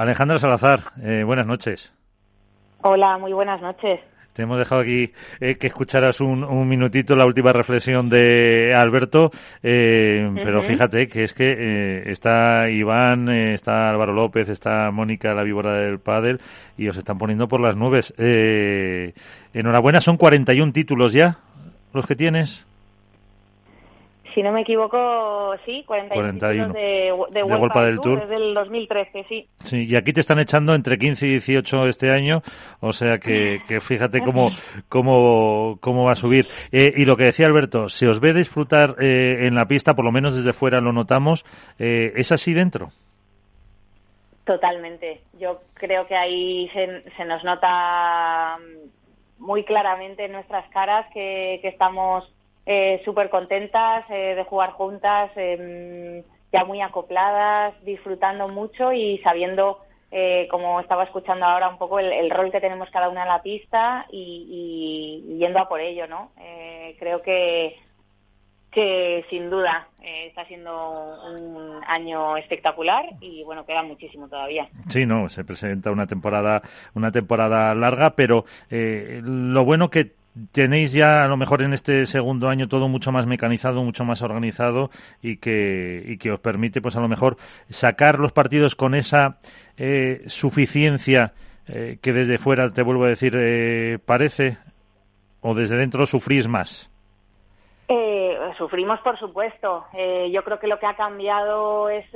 Alejandra Salazar, eh, buenas noches. Hola, muy buenas noches. Te hemos dejado aquí eh, que escucharas un, un, minutito la última reflexión de Alberto, eh, pero fíjate que es que eh, está Iván, está Álvaro López, está Mónica, la víbora del pádel, y os están poniendo por las nubes. Eh, enhorabuena, son 41 títulos ya los que tienes. Si no me equivoco, sí, 41, 41. de, de, de World del Tour, desde el 2013, sí. Sí, y aquí te están echando entre 15 y 18 este año, o sea que, que fíjate cómo, cómo, cómo va a subir. Eh, y lo que decía Alberto, se os ve disfrutar eh, en la pista, por lo menos desde fuera lo notamos, eh, ¿es así dentro? Totalmente. Yo creo que ahí se, se nos nota muy claramente en nuestras caras que, que estamos eh, súper contentas eh, de jugar juntas, eh, ya muy acopladas, disfrutando mucho y sabiendo, eh, como estaba escuchando ahora, un poco el, el, rol que tenemos cada una en la pista y, y yendo a por ello, ¿no? Eh, creo que que sin duda eh, está siendo un año espectacular y bueno queda muchísimo todavía sí no se presenta una temporada una temporada larga pero eh, lo bueno que tenéis ya a lo mejor en este segundo año todo mucho más mecanizado, mucho más organizado y que, y que os permite pues a lo mejor sacar los partidos con esa eh, suficiencia eh, que desde fuera, te vuelvo a decir, eh, parece o desde dentro sufrís más. Eh, sufrimos, por supuesto. Eh, yo creo que lo que ha cambiado es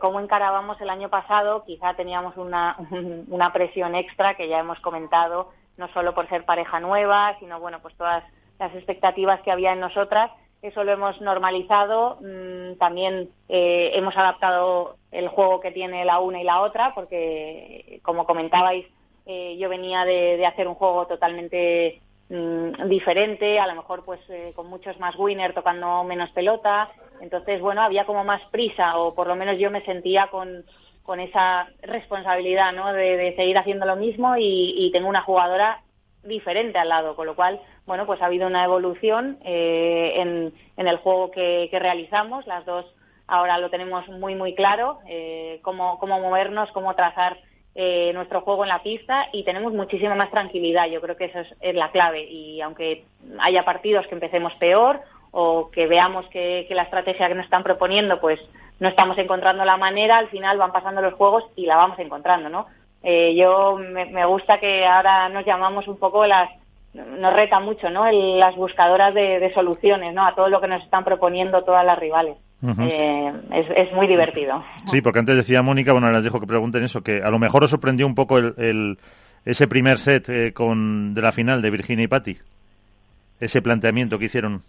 cómo encarábamos el año pasado. Quizá teníamos una, una presión extra que ya hemos comentado no solo por ser pareja nueva, sino bueno, pues todas las expectativas que había en nosotras. Eso lo hemos normalizado. Mm, también eh, hemos adaptado el juego que tiene la una y la otra, porque como comentabais, eh, yo venía de, de, hacer un juego totalmente mm, diferente, a lo mejor pues eh, con muchos más winner tocando menos pelota. Entonces, bueno, había como más prisa, o por lo menos yo me sentía con, con esa responsabilidad, ¿no? De, de seguir haciendo lo mismo y, tengo una jugadora diferente al lado, con lo cual, bueno, pues ha habido una evolución eh, en, en, el juego que, que, realizamos. Las dos ahora lo tenemos muy, muy claro, eh, cómo, cómo movernos, cómo trazar eh, nuestro juego en la pista y tenemos muchísima más tranquilidad. Yo creo que esa es, la clave. Y aunque haya partidos que empecemos peor o que veamos que, la estrategia que nos están proponiendo, pues no estamos encontrando la manera, al final van pasando los juegos y la vamos encontrando, ¿no? Eh, yo me, me, gusta que ahora nos llamamos un poco las, nos reta mucho, ¿no? El, las buscadoras de, de, soluciones, ¿no? A todo lo que nos están proponiendo todas las rivales. Uh -huh. eh, es, es, muy divertido. Sí, porque antes decía Mónica, bueno, les dejo que pregunten eso, que a lo mejor os sorprendió un poco el, el ese primer set eh, con de la final de Virginia y Patti. Ese planteamiento que hicieron.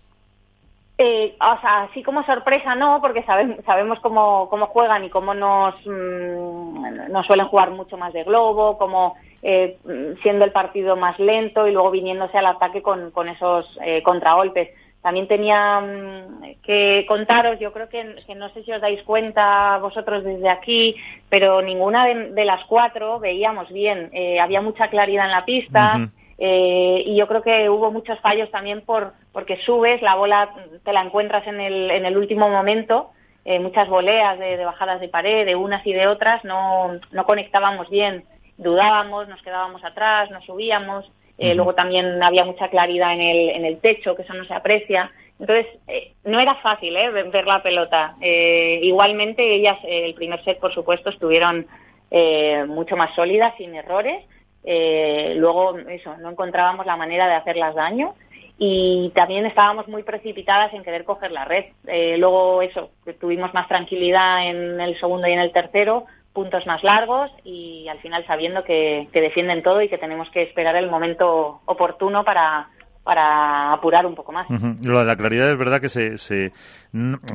Eh, o sea, así como sorpresa no, porque sabemos, sabemos cómo, cómo juegan y cómo nos, mmm, nos suelen jugar mucho más de globo, como eh, siendo el partido más lento y luego viniéndose al ataque con, con esos eh, contragolpes. También tenía mmm, que contaros, yo creo que, que, no sé si os dais cuenta vosotros desde aquí, pero ninguna de, de las cuatro veíamos bien. Eh, había mucha claridad en la pista. Uh -huh eh, y yo creo que hubo muchos fallos también por porque subes, la bola te la encuentras en el, en el último momento, eh, muchas voleas de, de, bajadas de pared, de unas y de otras, no, no conectábamos bien, dudábamos, nos quedábamos atrás, nos subíamos, eh, uh -huh. luego también había mucha claridad en el, en el techo, que eso no se aprecia. Entonces, eh, no era fácil ¿eh? ver la pelota. Eh, igualmente, ellas, el primer set, por supuesto, estuvieron eh, mucho más sólidas, sin errores, eh, luego eso no encontrábamos la manera de hacerlas daño y también estábamos muy precipitadas en querer coger la red eh, luego eso tuvimos más tranquilidad en el segundo y en el tercero puntos más largos y al final sabiendo que, que defienden todo y que tenemos que esperar el momento oportuno para para apurar un poco más. Uh -huh. Lo de la claridad es verdad que se, se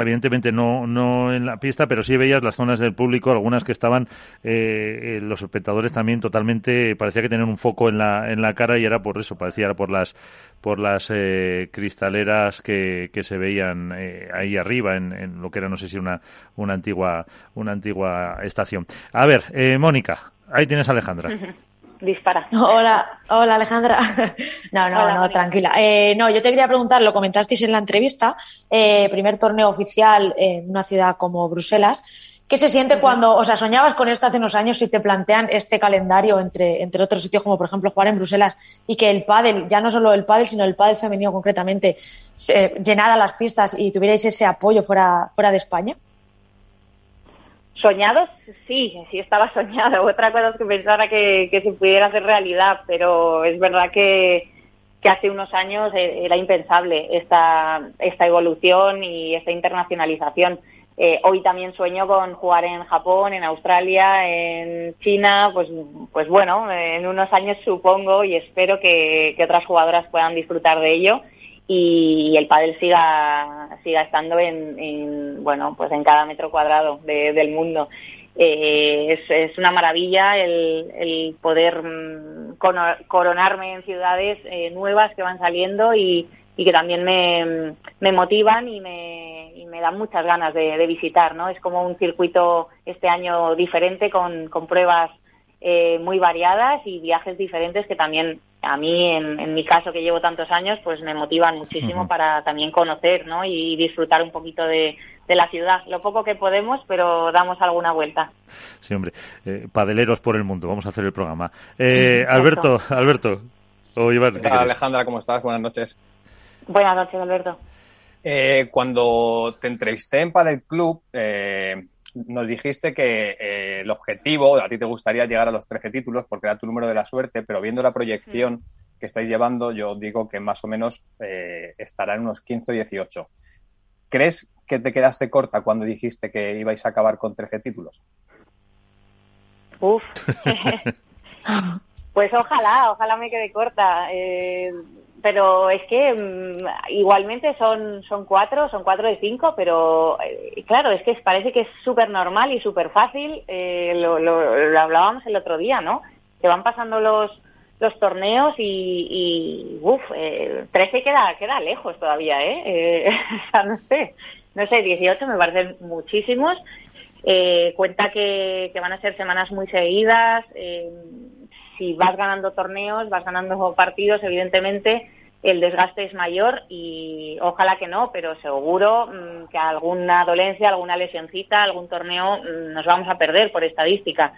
evidentemente no, no en la pista, pero sí veías las zonas del público, algunas que estaban eh, los espectadores también totalmente, parecía que tenían un foco en la, en la cara y era por eso, parecía era por las por las eh, cristaleras que, que se veían eh, ahí arriba en, en, lo que era no sé si una, una antigua una antigua estación. A ver, eh, Mónica, ahí tienes a Alejandra. Uh -huh dispara. Hola, hola Alejandra. No, no, hola, no, María. tranquila. Eh, no, yo te quería preguntar, lo comentasteis en la entrevista, eh, primer torneo oficial en una ciudad como Bruselas. ¿Qué se siente cuando, o sea, soñabas con esto hace unos años y te plantean este calendario entre, entre otros sitios como por ejemplo jugar en Bruselas y que el pádel, ya no solo el pádel, sino el pádel femenino concretamente, llenara las pistas y tuvierais ese apoyo fuera, fuera de España? Soñados, sí, sí estaba soñado. Otra cosa es que pensara que, se pudiera hacer realidad, pero es verdad que, hace unos años e, era impensable esta, esta evolución y esta internacionalización. Eh, hoy también sueño con jugar en Japón, en Australia, en China, pues, pues bueno, en unos años supongo y espero que, otras jugadoras puedan disfrutar de ello y, el pádel siga, siga estando en, bueno, pues en cada metro cuadrado del mundo. Eh, es, una maravilla el, poder mm, coronarme en ciudades eh, nuevas que van saliendo y, y que también me, me motivan y me, y me dan muchas ganas de, visitar, ¿no? Es como un circuito este año diferente con, con pruebas eh, muy variadas y viajes diferentes que también a mí, en, en, mi caso que llevo tantos años, pues me motivan muchísimo para también conocer, ¿no? Y disfrutar un poquito de, de la ciudad. Lo poco que podemos, pero damos alguna vuelta. Sí, hombre. Eh, padeleros por el mundo. Vamos a hacer el programa. Eh, Alberto, Alberto. O Iván, Alejandra? ¿Cómo estás? Buenas noches. Buenas noches, Alberto. Eh, cuando te entrevisté en Padel Club, eh, nos dijiste que eh, el objetivo, a ti te gustaría llegar a los 13 títulos porque era tu número de la suerte, pero viendo la proyección que estáis llevando, yo digo que más o menos estará en unos 15 o 18. ¿Crees que te quedaste corta cuando dijiste que ibais a acabar con 13 títulos? Uf. pues ojalá, ojalá me quede corta pero es que mm, igualmente son, son cuatro, son cuatro de cinco, pero eh, claro, es que parece que es súper normal y súper fácil, eh, lo, lo, hablábamos el otro día, ¿no? Que van pasando los, los torneos y, y uff, eh, 13 queda, queda lejos todavía, ¿eh? eh o sea, no sé, no sé, 18 me parecen muchísimos. Eh, cuenta que, van a ser semanas muy seguidas, si vas ganando torneos, vas ganando partidos, evidentemente el desgaste es mayor y ojalá que no, pero seguro mm, que alguna dolencia, alguna lesioncita, algún torneo mm, nos vamos a perder por estadística.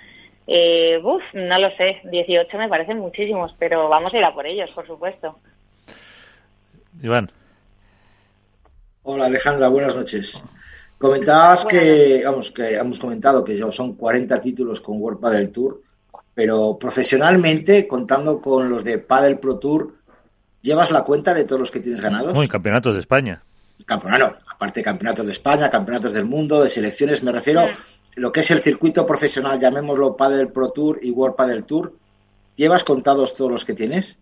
Eh, uf, no lo sé, 18 me parecen muchísimos, pero vamos a ir a por ellos, por supuesto. Iván. Hola Alejandra, buenas noches. Comentabas que, vamos, que hemos comentado que ya son 40 títulos con World Padel Tour pero profesionalmente, contando con los de Padel Pro Tour, ¿llevas la cuenta de todos los que tienes ganados? Muy campeonatos de España. Campeonato, aparte de campeonatos de España, campeonatos del mundo, de selecciones, me refiero a lo que es el circuito profesional, llamémoslo Padel Pro Tour y World Padel Tour. ¿Llevas contados todos los que tienes?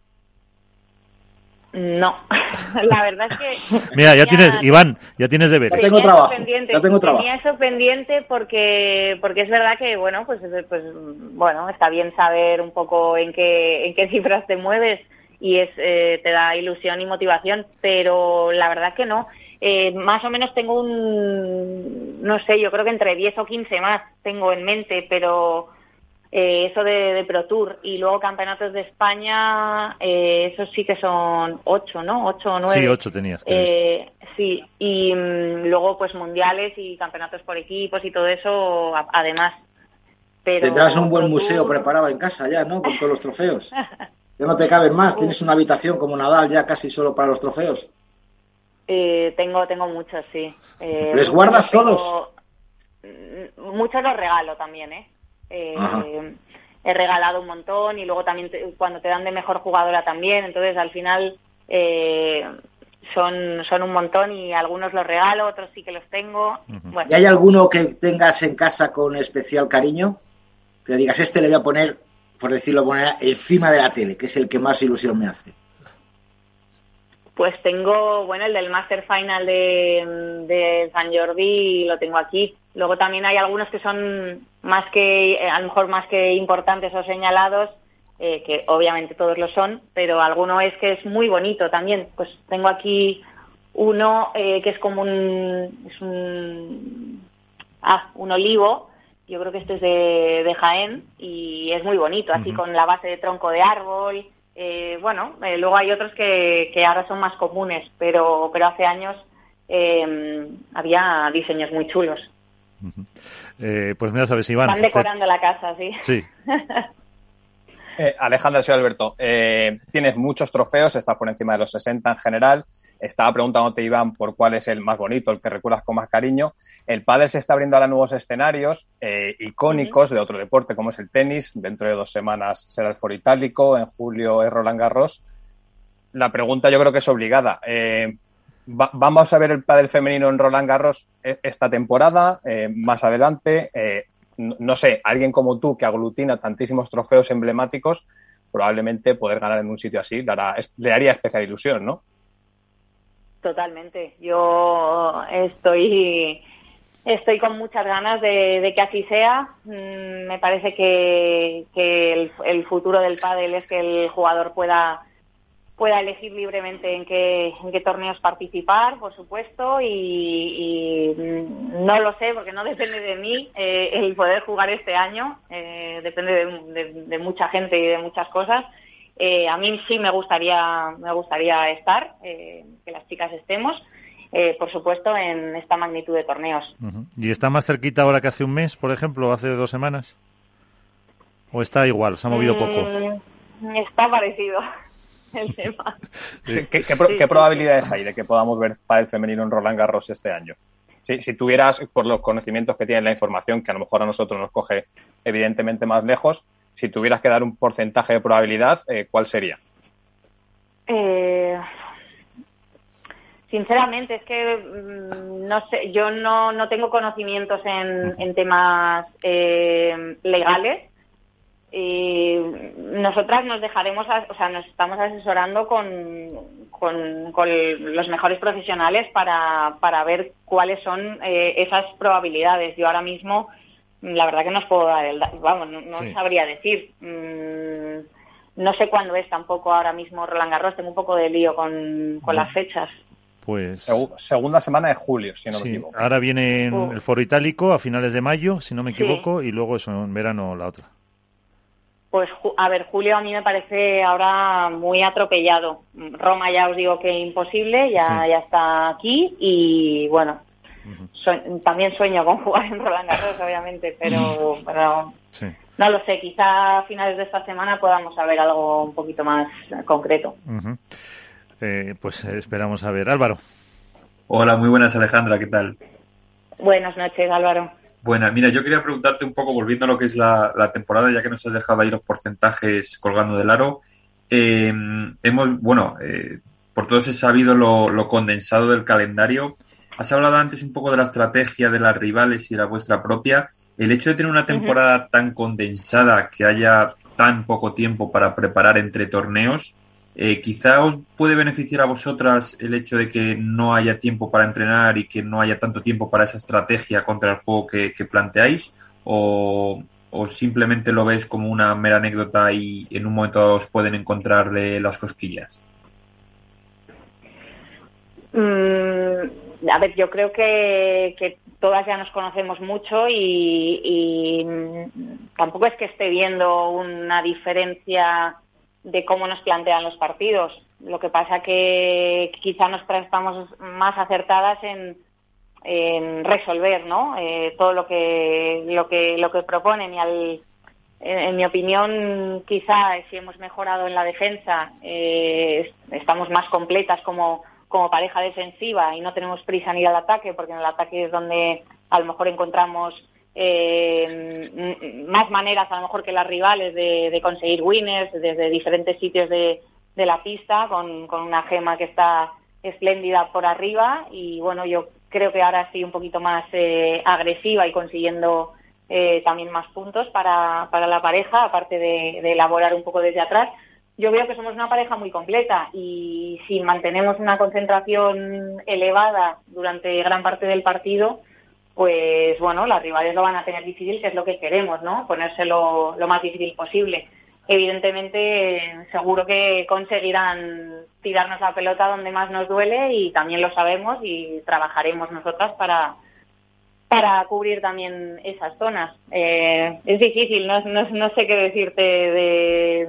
No, la verdad es que... Mira, ya tienes, Iván, ya tienes deberes. Ya tengo trabajo, ya tengo trabajo. Tenía eso pendiente porque, porque es verdad que, bueno, pues, pues, bueno, está bien saber un poco en qué, en qué cifras te mueves y es, eh, te da ilusión y motivación, pero la verdad que no. Eh, más o menos tengo un, no sé, yo creo que entre 10 o 15 más tengo en mente, pero eh, eso de, Pro Tour y luego campeonatos de España, eh, esos sí que son ocho, ¿no? Ocho o nueve. Sí, ocho tenías. Eh, sí, y mm, luego pues mundiales y campeonatos por equipos y todo eso, además. Pero Tendrás un buen museo preparado en casa ya, ¿no? Con todos los trofeos. Ya no te caben más, tienes una habitación como Nadal ya casi solo para los trofeos. Eh, tengo, tengo muchos, sí. ¿Les guardas todos? Mm, muchos los regalo también, ¿eh? Eh, he regalado un montón y luego también cuando te dan de mejor jugadora también, entonces al final eh, son, son un montón y algunos los regalo, otros sí que los tengo. ¿Y hay alguno que tengas en casa con especial cariño? Que digas, este le voy a poner, por decirlo de encima de la tele, que es el que más ilusión me hace. Pues tengo, bueno, el del Master Final de, de San Jordi lo tengo aquí. Luego también hay algunos que son más que, eh, a lo mejor más que importantes o señalados, eh, que obviamente todos lo son, pero alguno es que es muy bonito también. Pues tengo aquí uno eh, que es como un, es un, ah, un olivo, yo creo que este es de, de Jaén y es muy bonito, así con la base de tronco de árbol. bueno, luego hay otros que, que ahora son más comunes, pero, pero hace años había diseños muy chulos. Eh, pues mira, sabes, Iván. Están decorando la casa, sí. Sí. Eh, Alejandra, soy Alberto. Eh, tienes muchos trofeos, estás por encima de los 60 en general. Estaba preguntándote, Iván, por cuál es el más bonito, el que recuerdas con más cariño. El pádel se está abriendo a nuevos escenarios eh, icónicos de otro deporte, como es el tenis. Dentro de dos semanas será el Foro Itálico, en julio es Roland Garros. La pregunta yo creo que es obligada. Eh, va- ¿Vamos a ver el pádel femenino en Roland Garros e- esta temporada, eh, más adelante? Eh, no, sé, alguien como tú que aglutina tantísimos trofeos emblemáticos, probablemente poder ganar en un sitio así le, le haría especial ilusión, ¿no? Totalmente. Yo estoy estoy con muchas ganas de, de que así sea. Mm, me parece que, que el, el futuro del pádel es que el jugador pueda pueda elegir libremente en qué, en qué torneos participar, por supuesto, y, y, mm, no lo sé porque no depende de mí eh, el poder jugar este año, eh, depende de, de- de mucha gente y de muchas cosas. Eh, a mí sí me gustaría, me gustaría estar, eh, que las chicas estemos, eh, por supuesto, en esta magnitud de torneos. ¿Y está más cerquita ahora que hace un mes, por ejemplo, o hace dos semanas? ¿O está igual? ¿Se ha movido poco? Mm, Está parecido el tema. ¿Qué, qué pro- Sí, qué sí, probabilidades hay de que podamos ver pádel femenino en Roland Garros este año? Si, si tuvieras, por los conocimientos que tienes, la información, que a lo mejor a nosotros nos coge evidentemente más lejos, si tuvieras que dar un porcentaje de probabilidad, eh, ¿cuál sería? Eh, sinceramente, es que mm, no sé, yo no, no tengo conocimientos en, en temas eh, legales. Y nosotras nos dejaremos, o sea, nos estamos asesorando con, con, con los mejores profesionales para, para ver cuáles son eh, esas probabilidades. Yo ahora mismo, la verdad que no os puedo dar el, vamos, no, no Sí. sabría decir. Mm, no sé cuándo es tampoco ahora mismo Roland Garros, tengo un poco de lío con, con las fechas. Pues Segu- segunda semana de julio, si no me equivoco. ahora viene en el Foro Itálico a finales de mayo, si no me Sí. equivoco, y luego eso en verano la otra. Pues, ju- a ver, Julio a mí me parece ahora muy atropellado. Roma ya os digo que imposible, ya, Sí. ya está aquí y bueno, también sueño con jugar en Roland Garros, obviamente, pero, pero Sí. no lo sé, quizá a finales de esta semana podamos saber algo un poquito más concreto. Eh, pues eh, esperamos a ver. Álvaro. Hola, muy buenas Alejandra, ¿qué tal? Buenas noches, Álvaro. Buenas, mira, yo quería preguntarte un poco, volviendo a lo que es la, la temporada, ya que nos has dejado ahí los porcentajes colgando del aro. eh, hemos, bueno, eh, por todos he sabido lo, lo condensado del calendario. Has hablado antes un poco de la estrategia de las rivales y de la vuestra propia. El hecho de tener una temporada tan condensada, que haya tan poco tiempo para preparar entre torneos, eh, quizá os puede beneficiar a vosotras el hecho de que no haya tiempo para entrenar y que no haya tanto tiempo para esa estrategia contra el juego que, planteáis, o, simplemente lo ves como una mera anécdota y en un momento os pueden encontrarle las cosquillas. Mm, a ver, yo creo que, todas ya nos conocemos mucho y, tampoco es que esté viendo una diferencia de cómo nos plantean los partidos. Lo que pasa que quizá nos estamos más acertadas en, resolver, ¿no? Eh, todo lo que lo que lo que proponen y al en, en mi opinión, quizá si hemos mejorado en la defensa, eh, estamos más completas como, como pareja defensiva y no tenemos prisa en ir al ataque, porque en el ataque es donde a lo mejor encontramos eh, más maneras, a lo mejor que las rivales, de, de conseguir winners desde diferentes sitios de, de la pista, con, con una gema que está espléndida por arriba. Y bueno, yo creo que ahora estoy un poquito más eh, agresiva y consiguiendo eh, también más puntos para, para la pareja, aparte de elaborar un poco desde atrás. Yo veo que somos una pareja muy completa y si mantenemos una concentración elevada durante gran parte del partido, pues bueno, las rivales lo van a tener difícil, que es lo que queremos, ¿no? Ponérselo lo más difícil posible. Evidentemente, seguro que conseguirán tirarnos la pelota donde más nos duele y también lo sabemos y trabajaremos nosotras para, para cubrir también esas zonas. Eh, es difícil, no, no, no sé qué decirte de...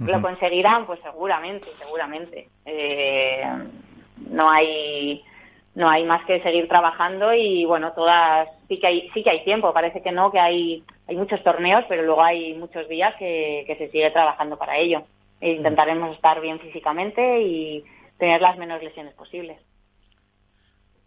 ¿Lo conseguirán? Pues seguramente, seguramente. Eh, no hay no hay más que seguir trabajando y bueno, todas sí que hay sí que hay tiempo, parece que no, que hay hay muchos torneos, pero luego hay muchos días que, que se sigue trabajando para ello. E intentaremos estar bien físicamente y tener las menos lesiones posibles.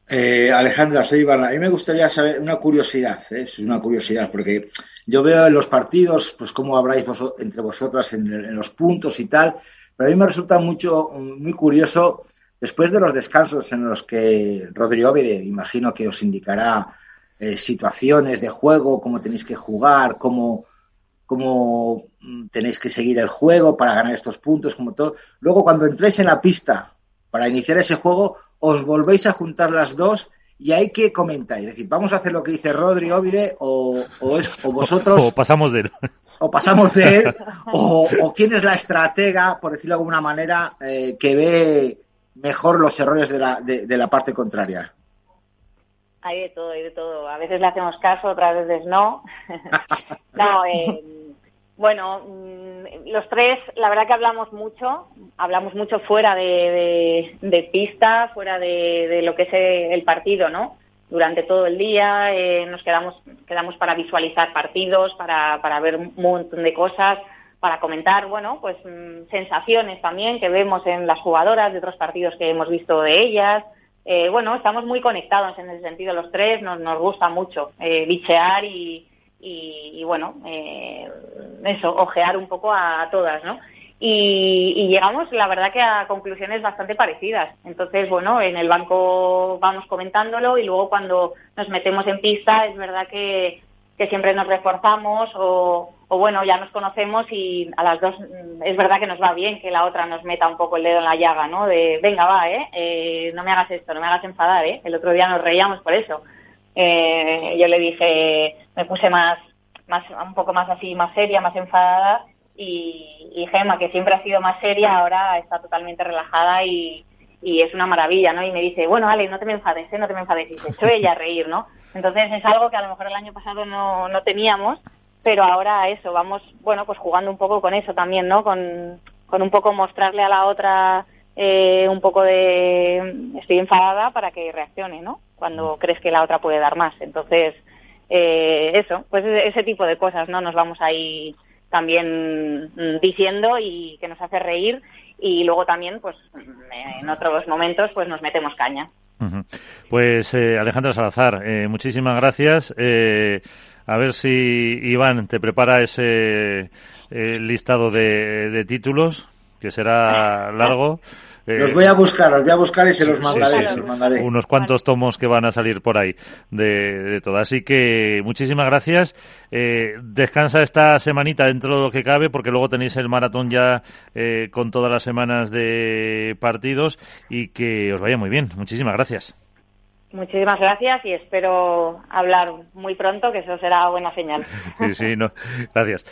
Eh, Alejandra, soy Iván. A mí me gustaría saber una curiosidad, ¿eh? es una curiosidad, porque yo veo en los partidos, pues cómo habráis entre vosotras en, los puntos y tal, pero a mí me resulta mucho, muy curioso, después de los descansos en los que Rodrigo imagino que os indicará eh, situaciones de juego, cómo tenéis que jugar, cómo, cómo mm, tenéis que seguir el juego para ganar estos puntos, como todo. Luego, cuando entréis en la pista para iniciar ese juego, os volvéis a juntar las dos y hay que comentar. Es decir, vamos a hacer lo que dice Rodri Ovide o, es, o vosotros. o pasamos de él. O pasamos de él. o, quién es la estratega, por decirlo de alguna manera, eh, que ve mejor los errores de la, de, la parte contraria. Hay de todo, hay de todo. A veces le hacemos caso, otras veces no. no, eh, bueno, mm, los tres, la verdad que hablamos mucho, hablamos mucho fuera de, pista, fuera de, lo que es el partido, ¿no? Durante todo el día eh, nos quedamos, quedamos para visualizar partidos, para, para ver un montón de cosas, para comentar, bueno, pues mm, sensaciones también que vemos en las jugadoras de otros partidos que hemos visto de ellas. Eh, bueno, estamos muy conectados en ese sentido los tres, nos, nos gusta mucho eh, bichear y y, bueno, eh, eso, ojear un poco a, todas, ¿no? Y, llegamos, la verdad, que a conclusiones bastante parecidas. Entonces, bueno, en el banco vamos comentándolo y luego cuando nos metemos en pista es verdad que, siempre nos reforzamos o, bueno, ya nos conocemos y a las dos es verdad que nos va bien que la otra nos meta un poco el dedo en la llaga, ¿no? De, venga, va, ¿eh? ¿eh? no me hagas esto, no me hagas enfadar, ¿eh? El otro día nos reíamos por eso. Eh, yo le dije, me puse más, más, un poco más así, más seria, más enfadada, y, y Gemma, que siempre ha sido más seria, ahora está totalmente relajada y, y es una maravilla, ¿no? Y me dice, bueno, Ale, no te me enfades, ¿eh? no te me enfades. Y se echó ella a reír, ¿no? Entonces es algo que a lo mejor el año pasado no, no teníamos, pero ahora eso, vamos, bueno, pues jugando un poco con eso también, ¿no? Con, con un poco mostrarle a la otra eh, un poco de estoy enfadada para que reaccione, ¿no? Cuando crees que la otra puede dar más. Entonces, eh, eso, pues ese tipo de cosas, ¿no? Nos vamos ahí también mm, diciendo y que nos hace reír y luego también, pues en otros momentos, pues nos metemos caña. Pues eh, Alejandra Salazar, eh, muchísimas gracias. Eh, a ver si Iván te prepara ese listado de, de títulos, que será largo. Eh, los voy a buscar, los voy a buscar y se los mandaré. Unos cuantos tomos que van a salir por ahí de, todo. Así que muchísimas gracias. Eh, descansa esta semanita dentro de lo que cabe, porque luego tenéis el maratón ya eh, con todas las semanas de partidos y que os vaya muy bien. Muchísimas gracias. Muchísimas gracias y espero hablar muy pronto, que eso será buena señal. sí, sí, no. Gracias.